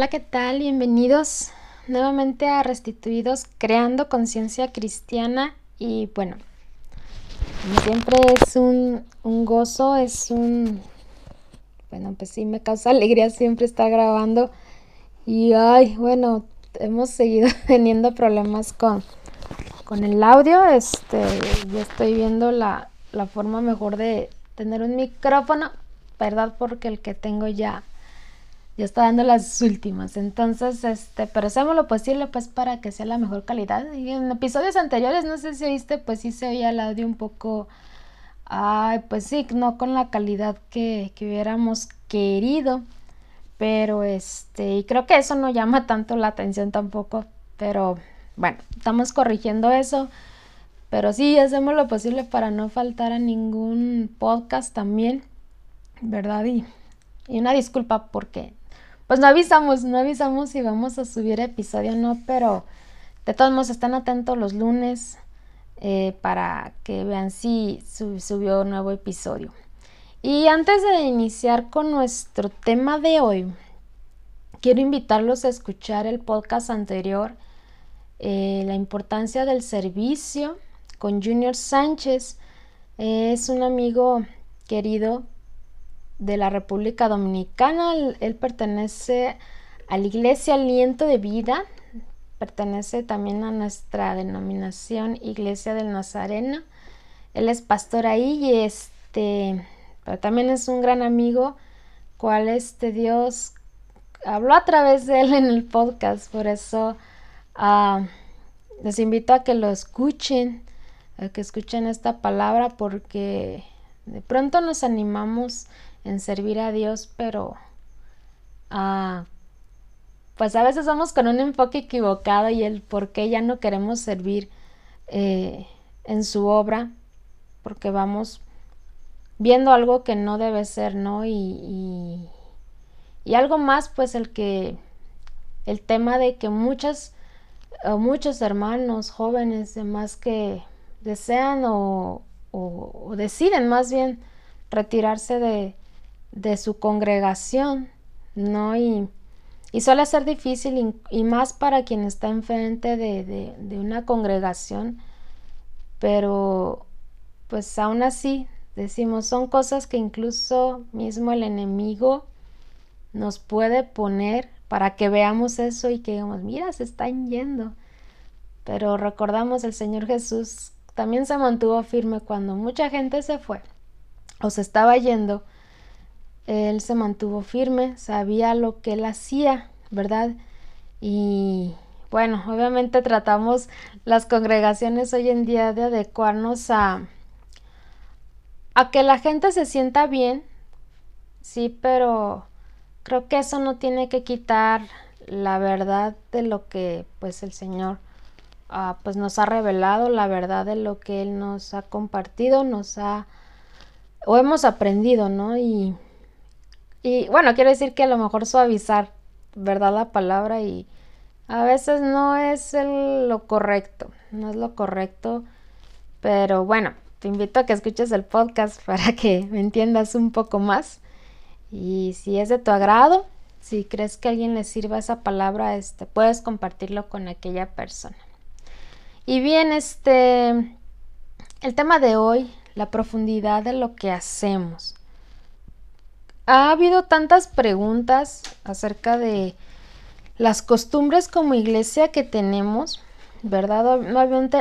Hola, ¿qué tal? Bienvenidos nuevamente a Restituidos, creando conciencia cristiana. Y bueno, como siempre es un, un gozo, es un... Bueno, pues sí, me causa alegría siempre estar grabando. Y ay, bueno, hemos seguido teniendo problemas con, con el audio. Este, yo estoy viendo la, la forma mejor de tener un micrófono, ¿verdad? Porque el que tengo ya ya está dando las últimas. Entonces, este, pero hacemos lo posible pues para que sea la mejor calidad. Y en episodios anteriores, no sé si oíste, pues sí se oía el audio un poco, ay, pues sí, no con la calidad que, que hubiéramos querido. Pero este, y creo que eso no llama tanto la atención tampoco. Pero bueno, estamos corrigiendo eso. Pero sí, hacemos lo posible para no faltar a ningún podcast también, ¿verdad? Y, y una disculpa porque pues no avisamos, no avisamos si vamos a subir episodio o no, pero de todos modos están atentos los lunes eh, para que vean si subió nuevo episodio. Y antes de iniciar con nuestro tema de hoy, quiero invitarlos a escuchar el podcast anterior, eh, La importancia del servicio con Junior Sánchez. es un amigo querido de la República Dominicana. Él, pertenece a la Iglesia Aliento de Vida. Pertenece también a nuestra denominación Iglesia del Nazareno. Él es pastor ahí y este, pero también es un gran amigo, cual este Dios habló a través de él en el podcast. Por eso uh, les invito a que lo escuchen, a que escuchen esta palabra porque de pronto nos animamos en servir a Dios, pero ah, pues a veces vamos con un enfoque equivocado y el por qué ya no queremos servir eh, en su obra, porque vamos viendo algo que no debe ser, ¿no? Y, y, algo más, pues el que, el tema de que muchas, muchos hermanos jóvenes, demás que desean o, o deciden más bien retirarse de, de su congregación, ¿no? Y, y suele ser difícil y, más para quien está enfrente de, de, una congregación, pero pues aún así decimos, son cosas que incluso mismo el enemigo nos puede poner para que veamos eso y que digamos, mira, se están yendo. Pero recordamos, el Señor Jesús también se mantuvo firme cuando mucha gente se fue o se estaba yendo él se mantuvo firme, sabía lo que él hacía, ¿verdad? Y bueno, obviamente tratamos las congregaciones hoy en día de adecuarnos a, a que la gente se sienta bien, sí, pero creo que eso no tiene que quitar la verdad de lo que pues el Señor ah, pues nos ha revelado, la verdad de lo que Él nos ha compartido, nos ha o hemos aprendido, ¿no? Y y bueno, quiero decir que a lo mejor suavizar, ¿verdad? La palabra y a veces no es lo correcto, no es lo correcto, pero bueno, te invito a que escuches el podcast para que me entiendas un poco más. Y si es de tu agrado, si crees que a alguien le sirva esa palabra, este, puedes compartirlo con aquella persona. Y bien, este, el tema de hoy, la profundidad de lo que hacemos ha habido tantas preguntas acerca de las costumbres como iglesia que tenemos, ¿verdad?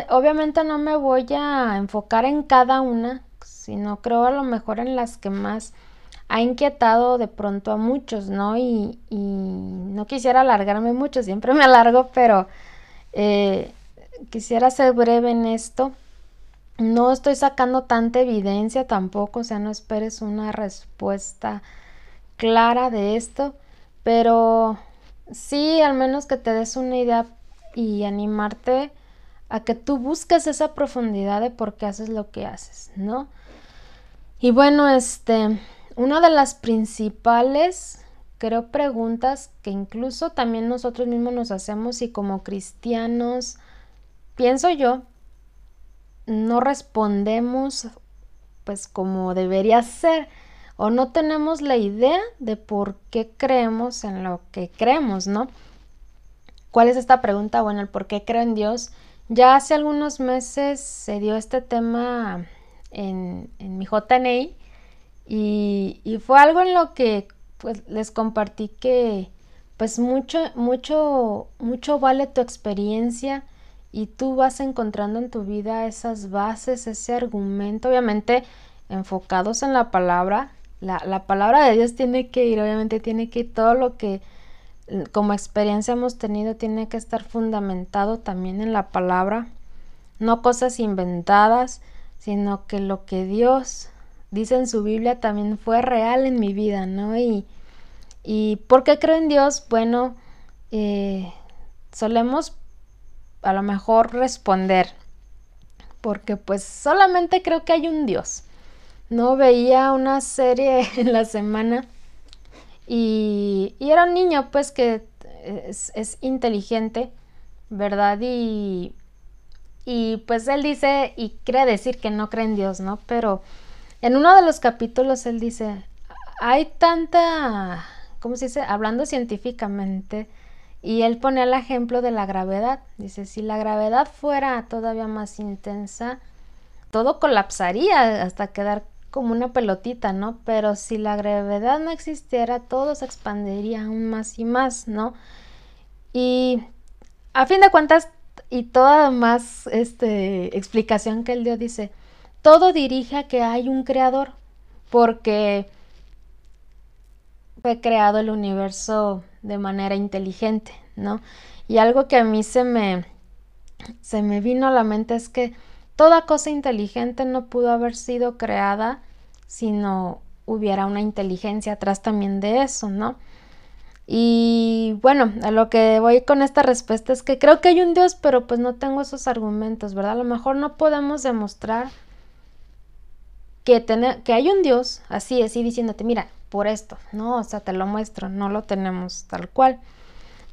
Obviamente, no me voy a enfocar en cada una, sino creo a lo mejor en las que más ha inquietado de pronto a muchos, ¿no? Y, no quisiera alargarme mucho, siempre me alargo, pero eh, quisiera ser breve en esto. No estoy sacando tanta evidencia tampoco, o sea, no esperes una respuesta clara de esto, pero sí, al menos que te des una idea y animarte a que tú busques esa profundidad de por qué haces lo que haces, ¿no? Y bueno, este, una de las principales, creo, preguntas que incluso también nosotros mismos nos hacemos y como cristianos, pienso yo, no respondemos pues como debería ser o no tenemos la idea de por qué creemos en lo que creemos, ¿no? ¿Cuál es esta pregunta? Bueno, el por qué creo en Dios. Ya hace algunos meses se dio este tema en, mi JNI y, y, fue algo en lo que pues les compartí que pues mucho, mucho, mucho vale tu experiencia y tú vas encontrando en tu vida esas bases, ese argumento, obviamente enfocados en la palabra. La, la palabra de Dios tiene que ir, obviamente tiene que ir todo lo que como experiencia hemos tenido tiene que estar fundamentado también en la palabra, no cosas inventadas, sino que lo que Dios dice en su Biblia también fue real en mi vida, ¿no? Y, y ¿por qué creo en Dios? Bueno, eh, solemos a lo mejor responder, porque pues solamente creo que hay un Dios. No veía una serie en la semana y, era un niño pues que es, inteligente, ¿verdad? Y, y pues él dice y cree decir que no cree en Dios, ¿no? Pero en uno de los capítulos él dice, hay tanta, ¿cómo se dice? Hablando científicamente, y él pone el ejemplo de la gravedad. Dice, si la gravedad fuera todavía más intensa, todo colapsaría hasta quedar como una pelotita, ¿no? Pero si la gravedad no existiera, todo se expandiría aún más y más, ¿no? Y a fin de cuentas, y toda más este, explicación que él dio dice, todo dirige a que hay un creador, porque fue creado el universo de manera inteligente, ¿no? Y algo que a mí se me, se me vino a la mente es que toda cosa inteligente no pudo haber sido creada si no hubiera una inteligencia atrás también de eso, ¿no? Y bueno, a lo que voy con esta respuesta es que creo que hay un Dios, pero pues no tengo esos argumentos, ¿verdad? A lo mejor no podemos demostrar que, que hay un Dios así, así diciéndote, mira, por esto, ¿no? O sea, te lo muestro, no lo tenemos tal cual.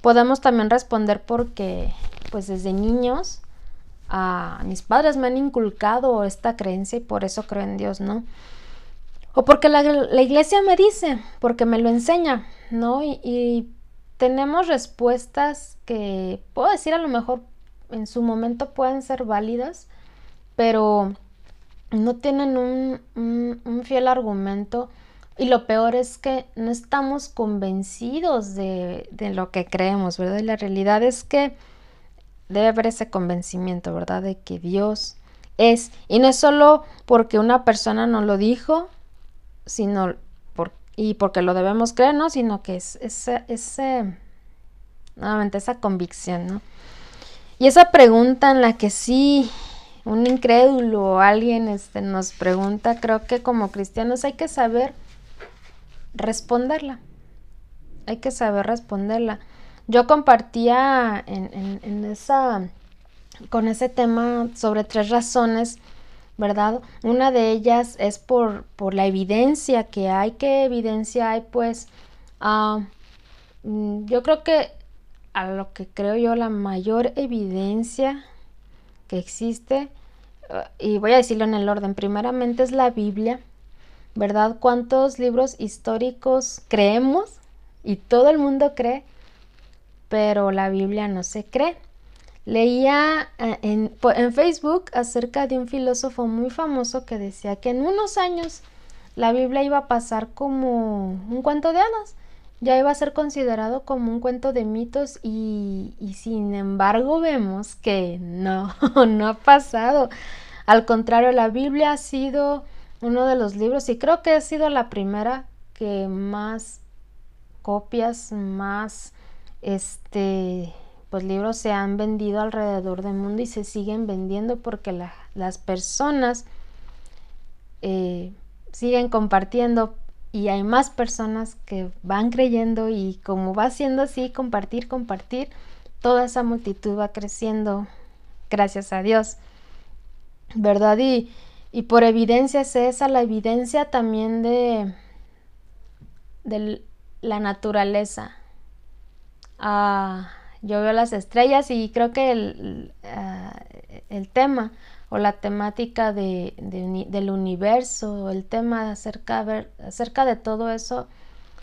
Podemos también responder porque, pues desde niños, a mis padres me han inculcado esta creencia y por eso creo en Dios, ¿no? O porque la, iglesia me dice, porque me lo enseña, ¿no? Y, tenemos respuestas que puedo decir a lo mejor en su momento pueden ser válidas, pero no tienen un, fiel argumento. Y lo peor es que no estamos convencidos de, de, lo que creemos, ¿verdad? Y la realidad es que debe haber ese convencimiento, ¿verdad? De que Dios es. Y no es solo porque una persona nos lo dijo, sino y porque lo debemos creer, ¿no? Sino que es ese, ese, nuevamente esa convicción, ¿no? Y esa pregunta en la que sí un incrédulo o alguien este, nos pregunta, creo que como cristianos hay que saber responderla. Hay que saber responderla. Yo compartía en, en esa, con ese tema sobre tres razones ¿verdad? Una de ellas es por, por la evidencia que hay. ¿Qué evidencia hay? Pues mm, yo creo que a lo que creo yo la mayor evidencia que existe, ah, y voy a decirlo en el orden, primeramente es la Biblia, ¿verdad? ¿Cuántos libros históricos creemos? Y todo el mundo cree, pero la Biblia no se cree. Leía eh, en, Facebook acerca de un filósofo muy famoso que decía que en unos años la Biblia iba a pasar como un cuento de hadas, ya iba a ser considerado como un cuento de mitos y sin embargo vemos que no, no ha pasado. Al contrario, la Biblia ha sido uno de los libros y creo que ha sido la primera que más copias, más este pues libros se han vendido alrededor del mundo y se siguen vendiendo porque las personas eh, siguen compartiendo y hay más personas que van creyendo y como va siendo así, compartir, compartir, toda esa multitud va creciendo, gracias a Dios, ¿verdad? Y, y por evidencia es esa, la evidencia también de, de la naturaleza. Ah, yo veo las estrellas y creo que el, ah, el tema o la temática de, del universo, el tema acerca, acerca de todo eso,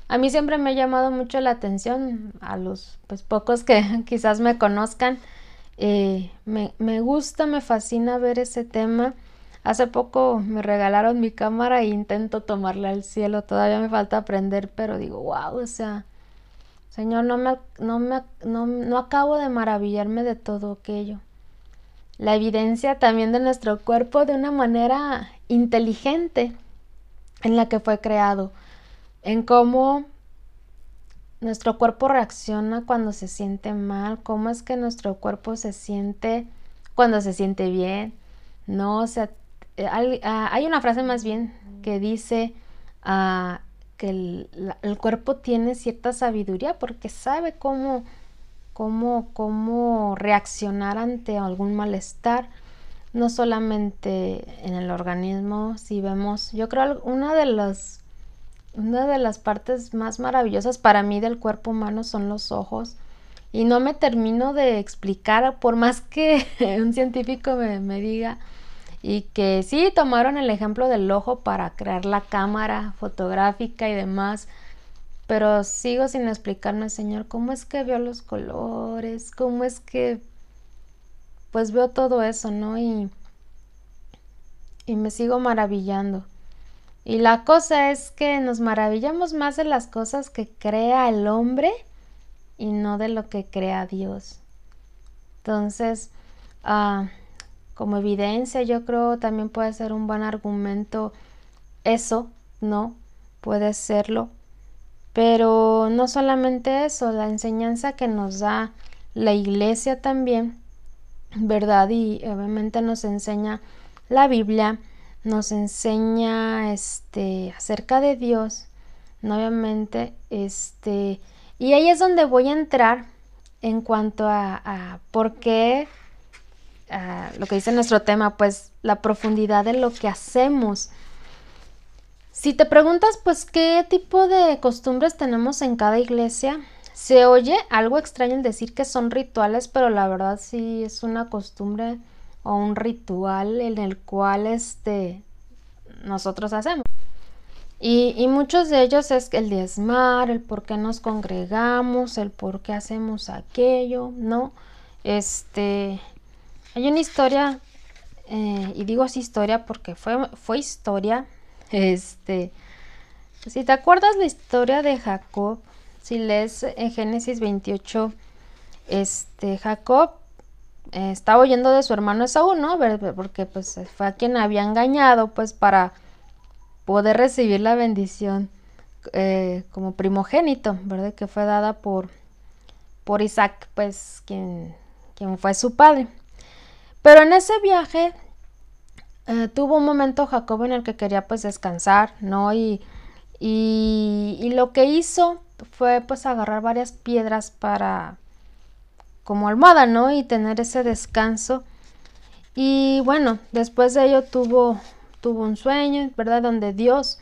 a mí siempre me ha llamado mucho la atención, a los pues, pocos que quizás me conozcan, eh, me, me, gusta, me fascina ver ese tema. Hace poco me regalaron mi cámara e intento tomarla al cielo, todavía me falta aprender, pero digo, wow, o sea, Señor, no, me, no, me, no, no acabo de maravillarme de todo aquello. La evidencia también de nuestro cuerpo de una manera inteligente en la que fue creado, en cómo nuestro cuerpo reacciona cuando se siente mal, cómo es que nuestro cuerpo se siente cuando se siente bien. No, o sea, hay, una frase más bien que dice, uh, que el, cuerpo tiene cierta sabiduría porque sabe cómo, cómo, cómo reaccionar ante algún malestar, no solamente en el organismo, si vemos, yo creo una de las una de las partes más maravillosas para mí del cuerpo humano son los ojos. Y no me termino de explicar, por más que un científico me, me diga, y que sí tomaron el ejemplo del ojo para crear la cámara fotográfica y demás, pero sigo sin explicarme, Señor, cómo es que veo los colores, cómo es que pues veo todo eso, ¿no? Y, y me sigo maravillando. Y la cosa es que nos maravillamos más de las cosas que crea el hombre y no de lo que crea Dios. Entonces, ah, como evidencia, yo creo también puede ser un buen argumento eso, ¿no? Puede serlo. Pero no solamente eso, la enseñanza que nos da la iglesia también, ¿verdad? Y obviamente nos enseña la Biblia, nos enseña este acerca de Dios, ¿no? obviamente, este, y ahí es donde voy a entrar en cuanto a, a por qué lo que dice nuestro tema, pues la profundidad de lo que hacemos. Si te preguntas, pues, ¿qué tipo de costumbres tenemos en cada iglesia? Se oye algo extraño el decir que son rituales, pero la verdad sí es una costumbre o un ritual en el cual este, nosotros hacemos. Y, y, muchos de ellos es el diezmar, el por qué nos congregamos, el por qué hacemos aquello, ¿no? Este, hay una historia, eh, y digo así historia porque fue, fue historia, este, si te acuerdas la historia de Jacob, si lees en Génesis 28, este, Jacob eh, estaba oyendo de su hermano Esaú, ¿no? Porque pues fue a quien había engañado, pues para poder recibir la bendición eh, como primogénito, ¿verdad? Que fue dada por, por Isaac, pues quien, quien fue su padre. Pero en ese viaje eh, tuvo un momento Jacob en el que quería pues descansar, ¿no? Y, y, lo que hizo fue pues agarrar varias piedras para como almohada, ¿no? Y tener ese descanso. Y bueno, después de ello tuvo, tuvo un sueño, ¿verdad? Donde Dios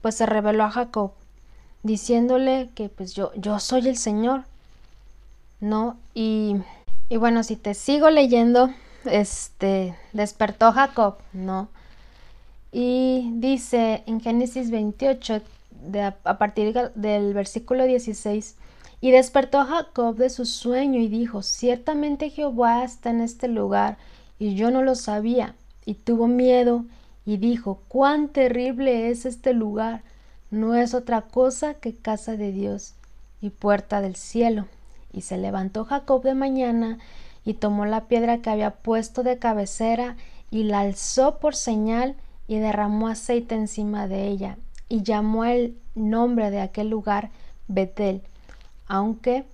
pues se reveló a Jacob diciéndole que pues yo, yo soy el Señor, ¿no? Y, y bueno, si te sigo leyendo, este, despertó Jacob, ¿no? Y dice en Génesis 28, a partir del versículo 16, y despertó Jacob de su sueño y dijo, ciertamente Jehová está en este lugar, y yo no lo sabía, y tuvo miedo, y dijo, cuán terrible es este lugar, no es otra cosa que casa de Dios y puerta del cielo. Y se levantó Jacob de mañana, y tomó la piedra que había puesto de cabecera y la alzó por señal y derramó aceite encima de ella y llamó el nombre de aquel lugar Betel, aunque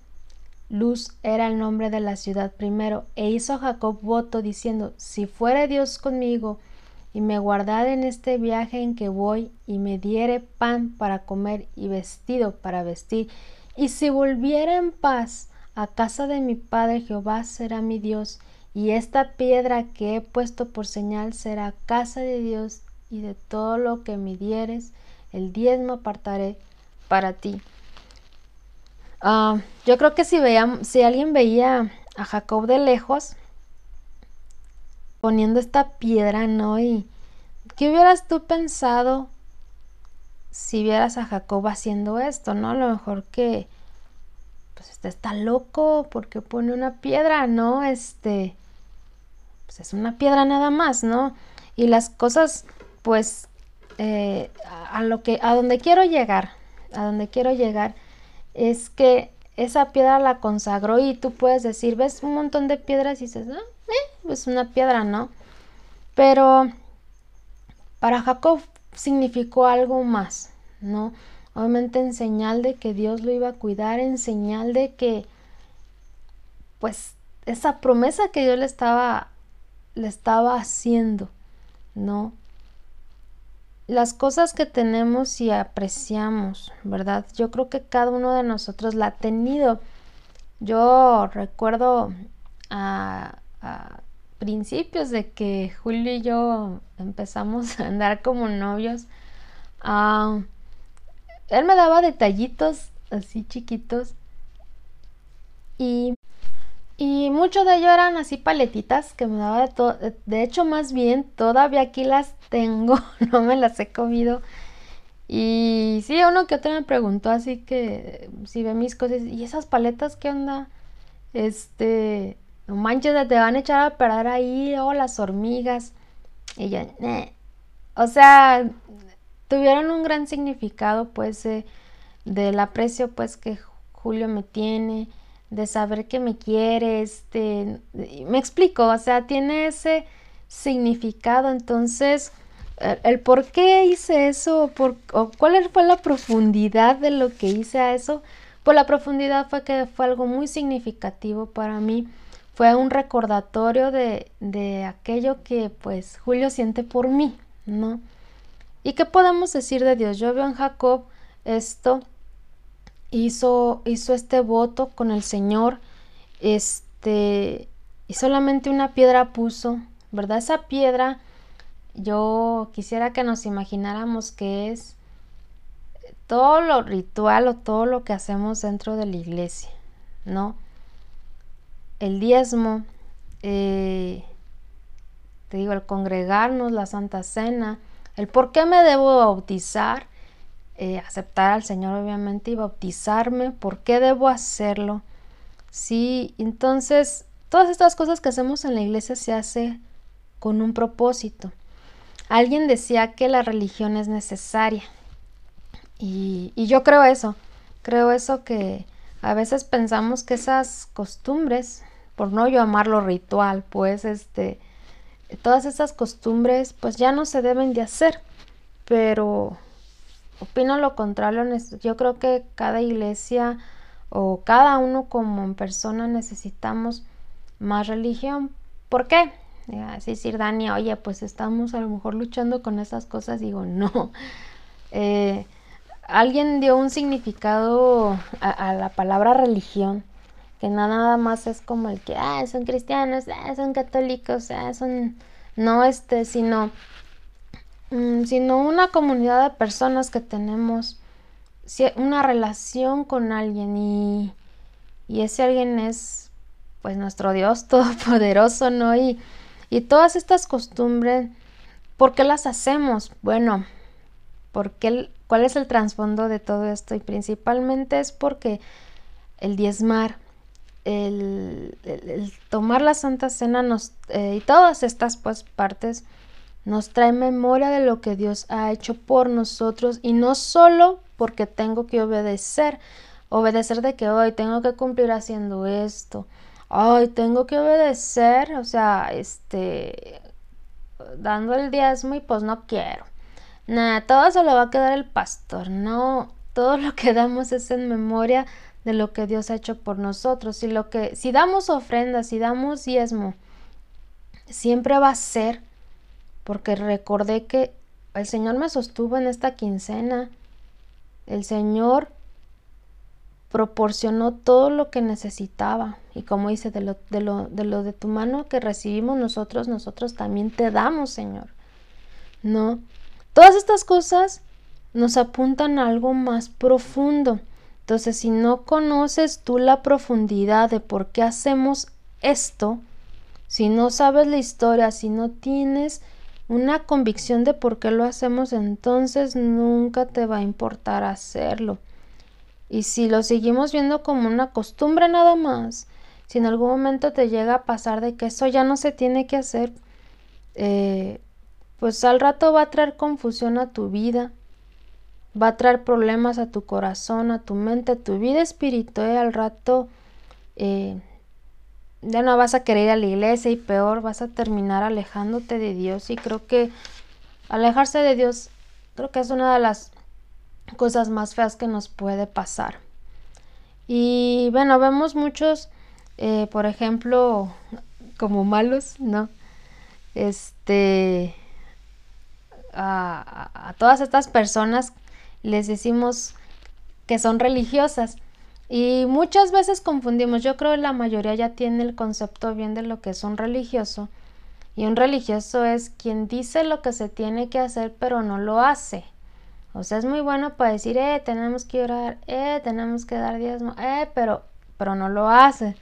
Luz era el nombre de la ciudad primero, e hizo Jacob voto diciendo, si fuere Dios conmigo, y me guardare en este viaje en que voy, y me diere pan para comer y vestido para vestir, y si volviera en paz, a casa de mi Padre Jehová será mi Dios, y esta piedra que he puesto por señal será casa de Dios, y de todo lo que me dieres, el diezmo apartaré para ti. Ah, yo creo que si, veía, si alguien veía a Jacob de lejos, poniendo esta piedra, ¿no? Y ¿qué hubieras tú pensado si vieras a Jacob haciendo esto, ¿no? A lo mejor que pues este está loco porque pone una piedra, ¿no? Este pues es una piedra nada más, ¿no? Y las cosas pues eh, a lo que a donde quiero llegar, a donde quiero llegar es que esa piedra la consagró y tú puedes decir, ves un montón de piedras y dices, ah, eh, pues una piedra, ¿no? Pero para Jacob significó algo más, ¿no? Obviamente en señal de que Dios lo iba a cuidar, en señal de que, pues, esa promesa que Dios le estaba, le estaba haciendo, ¿no? Las cosas que tenemos y apreciamos, ¿verdad? Yo creo que cada uno de nosotros la ha tenido. Yo recuerdo a, principios de que Julio y yo empezamos a andar como novios, ah, él me daba detallitos así chiquitos y, y mucho de ello eran así paletitas que me daba de todo. De hecho, más bien, todavía aquí las tengo, no me las he comido. Y sí, uno que otro me preguntó así que si ve mis cosas, ¿y esas paletas qué onda? Este, no manches, te van a echar a perder ahí, o las hormigas. Y yo, O sea, tuvieron un gran significado, pues, del aprecio, pues, que Julio me tiene, de saber que me quiere, este, me explico, o sea, tiene ese significado, entonces, el, por qué hice eso, por, o cuál fue la profundidad de lo que hice a eso, pues la profundidad fue que fue algo muy significativo para mí fue un recordatorio de, de aquello que pues Julio siente por mí, ¿no? ¿Y qué podemos decir de Dios? Yo veo en Jacob esto, hizo, hizo este voto con el Señor, este, y solamente una piedra puso, ¿verdad? Esa piedra, yo quisiera que nos imagináramos que es todo lo ritual o todo lo que hacemos dentro de la iglesia, ¿no? el diezmo, eh, te digo, el congregarnos, la Santa Cena, el por qué me debo bautizar, eh, aceptar al Señor obviamente y bautizarme, por qué debo hacerlo. Sí, entonces todas estas cosas que hacemos en la iglesia se hace con un propósito. Alguien decía que la religión es necesaria y, y yo creo eso, creo eso que a veces pensamos que esas costumbres, por no llamarlo ritual, pues este, todas esas costumbres pues ya no se deben de hacer, pero opino lo contrario, yo creo que cada iglesia o cada uno como persona necesitamos más religión. ¿Por qué? Así decir, Dani, oye, pues estamos a lo mejor luchando con esas cosas. Digo, no. Eh, alguien dio un significado a, la palabra religión, no nada más es como el que, ah, son cristianos, ah, son católicos, ah, son, no este, sino, mm, sino una comunidad de personas que tenemos una relación con alguien y, y ese alguien es, pues, nuestro Dios todopoderoso, ¿no? Y, y todas estas costumbres, ¿por qué las hacemos? Bueno, porque ¿Cuál es el trasfondo de todo esto? Y principalmente es porque el diezmar, el, tomar la Santa Cena nos, eh, y todas estas pues, partes nos trae memoria de lo que Dios ha hecho por nosotros y no solo porque tengo que obedecer, obedecer de que hoy tengo que cumplir haciendo esto, hoy tengo que obedecer, o sea, este, dando el diezmo y pues no quiero. Nada, todo se lo va a quedar el pastor. No, todo lo que damos es en memoria de lo que Dios ha hecho por nosotros. Y lo que, si damos ofrendas, si damos diezmo, siempre va a ser porque recordé que el Señor me sostuvo en esta quincena. El Señor proporcionó todo lo que necesitaba. Y como dice, de lo, de lo, de lo de tu mano que recibimos nosotros, nosotros también te damos, Señor. No, Todas estas cosas nos apuntan a algo más profundo. Entonces, si no conoces tú la profundidad de por qué hacemos esto, Si no sabes la historia, si no tienes una convicción de por qué lo hacemos, entonces nunca te va a importar hacerlo. Y si lo seguimos viendo como una costumbre nada más, si en algún momento te llega a pasar de que eso ya no se tiene que hacer, eh, pues al rato va a traer confusión a tu vida, va a traer problemas a tu corazón, a tu mente, a tu vida espiritual, al rato eh, ya no vas a querer ir a la iglesia y peor vas a terminar alejándote de Dios y creo que alejarse de Dios creo que es una de las cosas más feas que nos puede pasar. Y bueno, vemos muchos, eh, por ejemplo, como malos, ¿no? Este, a, a, todas estas personas les decimos que son religiosas. Y muchas veces confundimos, yo creo que la mayoría ya tiene el concepto bien de lo que es un religioso. Y un religioso es quien dice lo que se tiene que hacer pero no lo hace. O sea, es muy bueno para decir, eh, tenemos que orar, eh, tenemos que dar diezmo, eh, pero, pero no lo hace.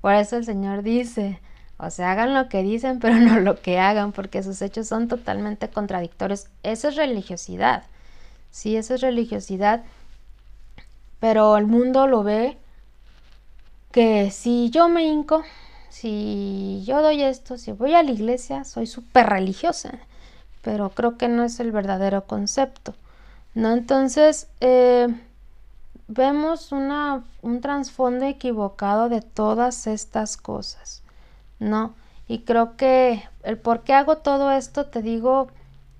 Por eso el Señor dice, o sea, hagan lo que dicen, pero no lo que hagan, porque sus hechos son totalmente contradictorios. Eso es religiosidad. Sí, eso es religiosidad. Pero el mundo lo ve que si yo me hinco, si yo doy esto, si voy a la iglesia, soy súper religiosa. Pero creo que no es el verdadero concepto. ¿no? Entonces, eh, vemos una, un trasfondo equivocado de todas estas cosas, ¿no? Y creo que el por qué hago todo esto, te digo,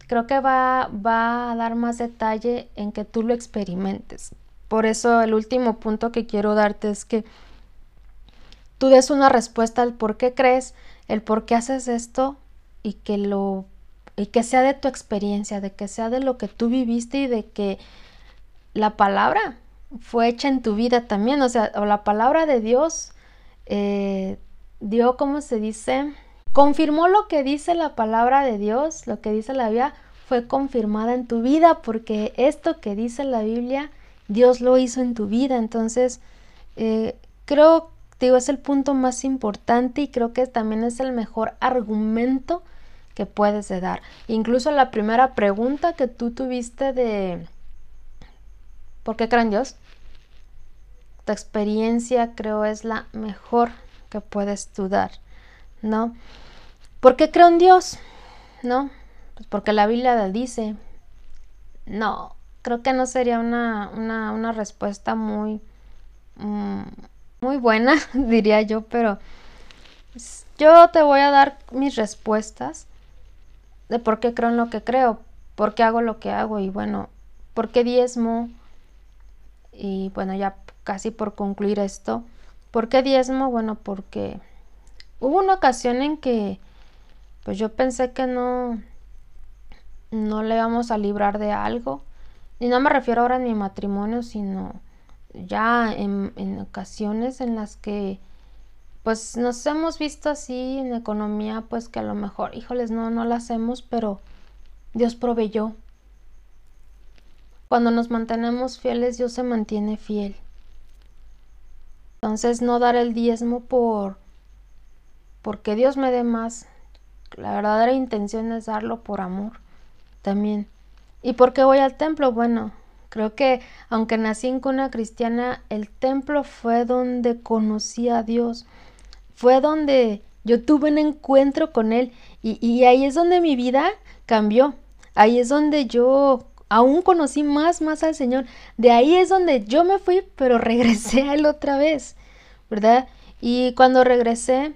creo que va, va a dar más detalle en que tú lo experimentes. Por eso el último punto que quiero darte es que tú des una respuesta al por qué crees, el por qué haces esto y que lo y que sea de tu experiencia, de que sea de lo que tú viviste y de que la palabra fue hecha en tu vida también, o sea, o la palabra de Dios eh, dio, ¿cómo se dice? Confirmó lo que dice la palabra de Dios, lo que dice la Biblia, fue confirmada en tu vida, porque esto que dice la Biblia, Dios lo hizo en tu vida. Entonces, eh, creo, digo, es el punto más importante y creo que también es el mejor argumento que puedes dar. Incluso la primera pregunta que tú tuviste de ¿por qué creen Dios? Tu experiencia creo es la mejor que puedes tú dar, ¿no? ¿Por qué creo en Dios? ¿No? Pues porque la Biblia dice. No, creo que no sería una, una, respuesta muy, mm, muy buena, diría yo, pero yo te voy a dar mis respuestas de por qué creo en lo que creo, por qué hago lo que hago y bueno, por qué diezmo. Y bueno, ya casi por concluir esto, ¿por qué diezmo? Bueno, porque hubo una ocasión en que pues yo pensé que no no le íbamos a librar de algo. Y no me refiero ahora a mi matrimonio, sino ya en, en ocasiones en las que pues nos hemos visto así en economía, pues que a lo mejor, híjoles, no, no la hacemos, pero Dios proveyó. Cuando nos mantenemos fieles, Dios se mantiene fiel. Entonces, no dar el diezmo por porque Dios me dé más. La verdadera intención es darlo por amor también. ¿Y por qué voy al templo? Bueno, creo que aunque nací en cuna cristiana, el templo fue donde conocí a Dios fue donde yo tuve un encuentro con Él y, ahí es donde mi vida cambió. Ahí es donde yo aún conocí más, más al Señor. De ahí es donde yo me fui, pero regresé a Él otra vez, ¿verdad? Y cuando regresé,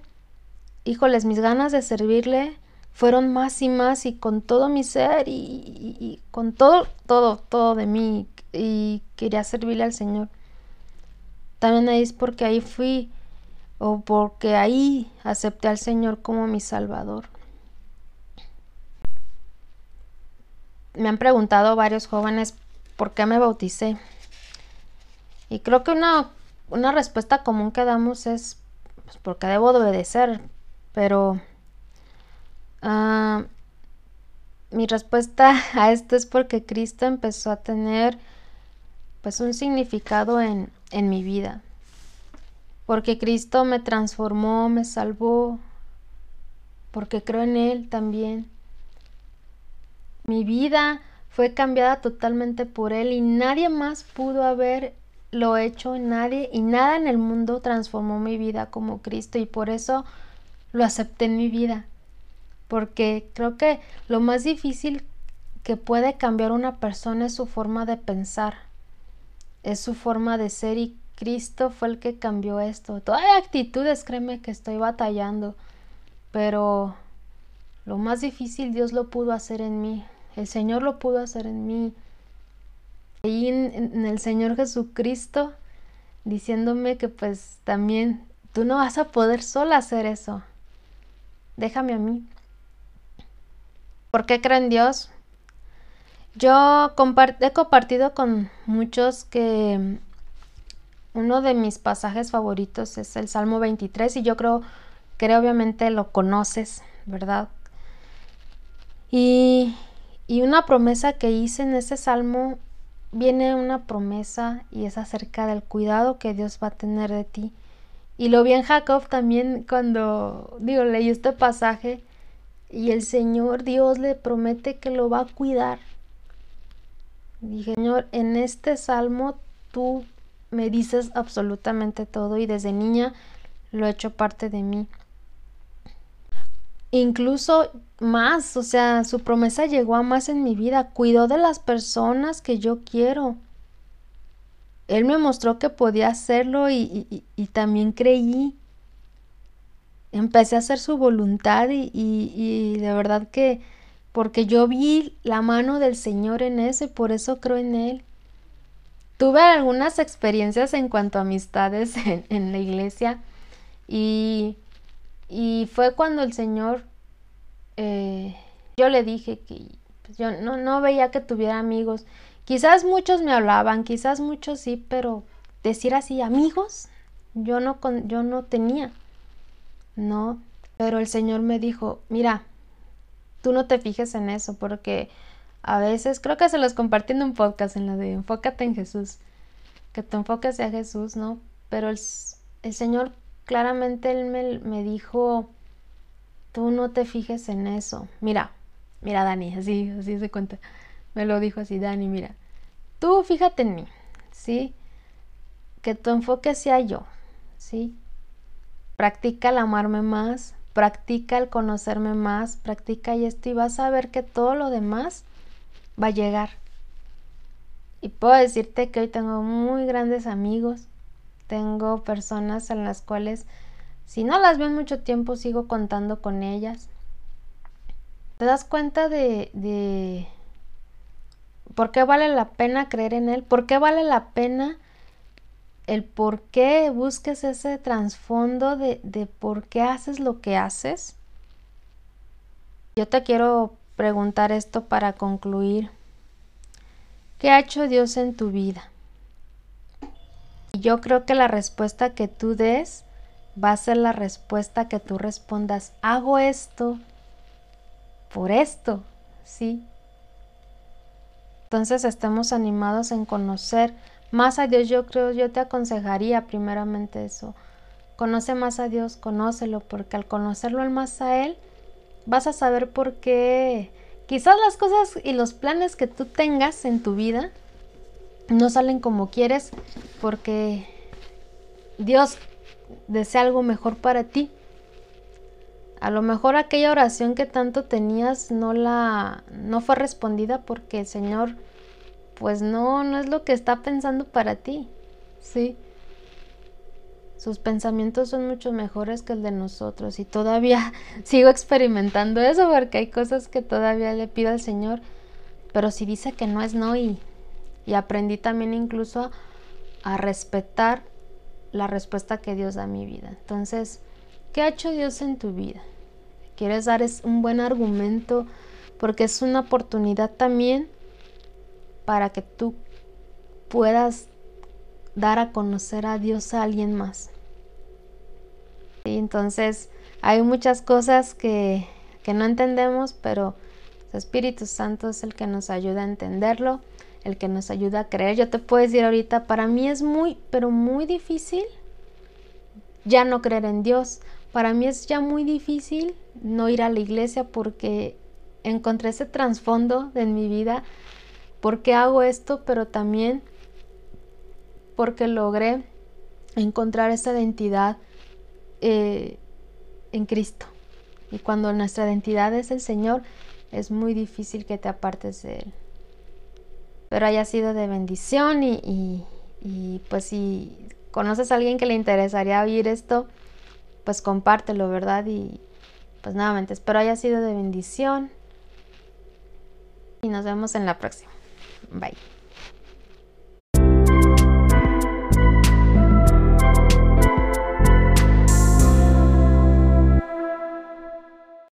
híjoles, mis ganas de servirle fueron más y más y con todo mi ser y, con todo, todo, todo de mí y quería servirle al Señor. También es porque ahí fui o porque ahí acepté al Señor como mi Salvador. Me han preguntado varios jóvenes por qué me bauticé. Y creo que una, respuesta común que damos es pues, porque debo obedecer. Pero ah, mi respuesta a esto es porque Cristo empezó a tener pues un significado en, en mi vida. Porque Cristo me transformó, me salvó, porque creo en Él también. Mi vida fue cambiada totalmente por Él y nadie más pudo haberlo hecho, nadie y nada en el mundo transformó mi vida como Cristo. Y por eso lo acepté en mi vida. Porque creo que lo más difícil que puede cambiar una persona es su forma de pensar, es su forma de ser y Cristo fue el que cambió esto. Todavía actitudes, créeme que estoy batallando, pero lo más difícil Dios lo pudo hacer en mí, el Señor lo pudo hacer en mí. Y en, el Señor Jesucristo diciéndome que pues también tú no vas a poder sola hacer eso. Déjame a mí. ¿Por qué creo en Dios? Yo he compartido con muchos que uno de mis pasajes favoritos es el Salmo 23 y yo creo que obviamente lo conoces, ¿verdad? Y, y una promesa que hice en ese salmo, viene una promesa y es acerca del cuidado que Dios va a tener de ti. Y lo vi en Jacob también cuando, digo, leí este pasaje y el Señor Dios le promete que lo va a cuidar Dije, Señor, en este salmo tú me dices absolutamente todo y desde niña lo he hecho parte de mí. Incluso más, o sea, su promesa llegó a más en mi vida. Cuidó de las personas que yo quiero. Él me mostró que podía hacerlo y, también creí. Empecé a hacer su voluntad y de verdad que porque yo vi la mano del Señor en eso y por eso creo en Él. Tuve algunas experiencias en cuanto a amistades en, la iglesia y, fue cuando el Señor, eh, yo le dije que pues, yo no, no veía que tuviera amigos. Quizás muchos me hablaban, quizás muchos sí, pero decir así, amigos, yo no, yo no tenía. No, pero el Señor me dijo, mira, tú no te fijes en eso, porque a veces, creo que se los compartí en un podcast, en la de enfócate en Jesús, que te enfoques a Jesús, ¿no? Pero el, Señor claramente Él me, me, dijo, tú no te fijes en eso. Mira, mira Dani, así, así se cuenta. Me lo dijo así, Dani, mira, tú fíjate en mí, ¿sí? Que tu enfoque sea yo, ¿sí? Practica el amarme más, practica el conocerme más, practica y esto y vas a ver que todo lo demás va a llegar. Y puedo decirte que hoy tengo muy grandes amigos, tengo personas en las cuales si no las veo mucho tiempo sigo contando con ellas. ¿Te das cuenta de por qué vale la pena creer en Él? ¿Por qué vale la pena el por qué busques ese trasfondo de, de por qué haces lo que haces. Yo te quiero preguntar esto para concluir. ¿Qué ha hecho Dios en tu vida? Y yo creo que la respuesta que tú des va a ser la respuesta que tú respondas. Hago esto por esto, ¿sí? Entonces estemos animados en conocer más a Dios, yo creo, yo te aconsejaría primeramente eso. Conoce más a Dios, conócelo, porque al conocerlo más a Él, vas a saber por qué quizás las cosas y los planes que tú tengas en tu vida no salen como quieres, porque Dios desea algo mejor para ti. A lo mejor aquella oración que tanto tenías no la no fue respondida porque el Señor pues no, no es lo que está pensando para ti, ¿sí? Sus pensamientos son mucho mejores que el de nosotros y todavía sigo experimentando eso porque hay cosas que todavía le pido al Señor, pero si dice que no es no y, y aprendí también incluso a, a respetar la respuesta que Dios da a mi vida. Entonces, ¿qué ha hecho Dios en tu vida? ¿Quieres dar un buen argumento? Porque es una oportunidad también para que tú puedas dar a conocer a Dios a alguien más. Y entonces hay muchas cosas que, que no entendemos, pero el Espíritu Santo es el que nos ayuda a entenderlo, el que nos ayuda a creer. Yo te puedo decir ahorita, para mí es muy, pero muy difícil ya no creer en Dios, para mí es ya muy difícil no ir a la iglesia porque encontré ese trasfondo en mi vida, porque hago esto, pero también porque logré encontrar esa identidad eh, en Cristo. Y cuando nuestra identidad es el Señor, es muy difícil que te apartes de Él. Pero haya sido de bendición y, y pues si conoces a alguien que le interesaría oír esto, pues compártelo, ¿verdad? Y pues nuevamente espero haya sido de bendición. Y nos vemos en la próxima. Bye.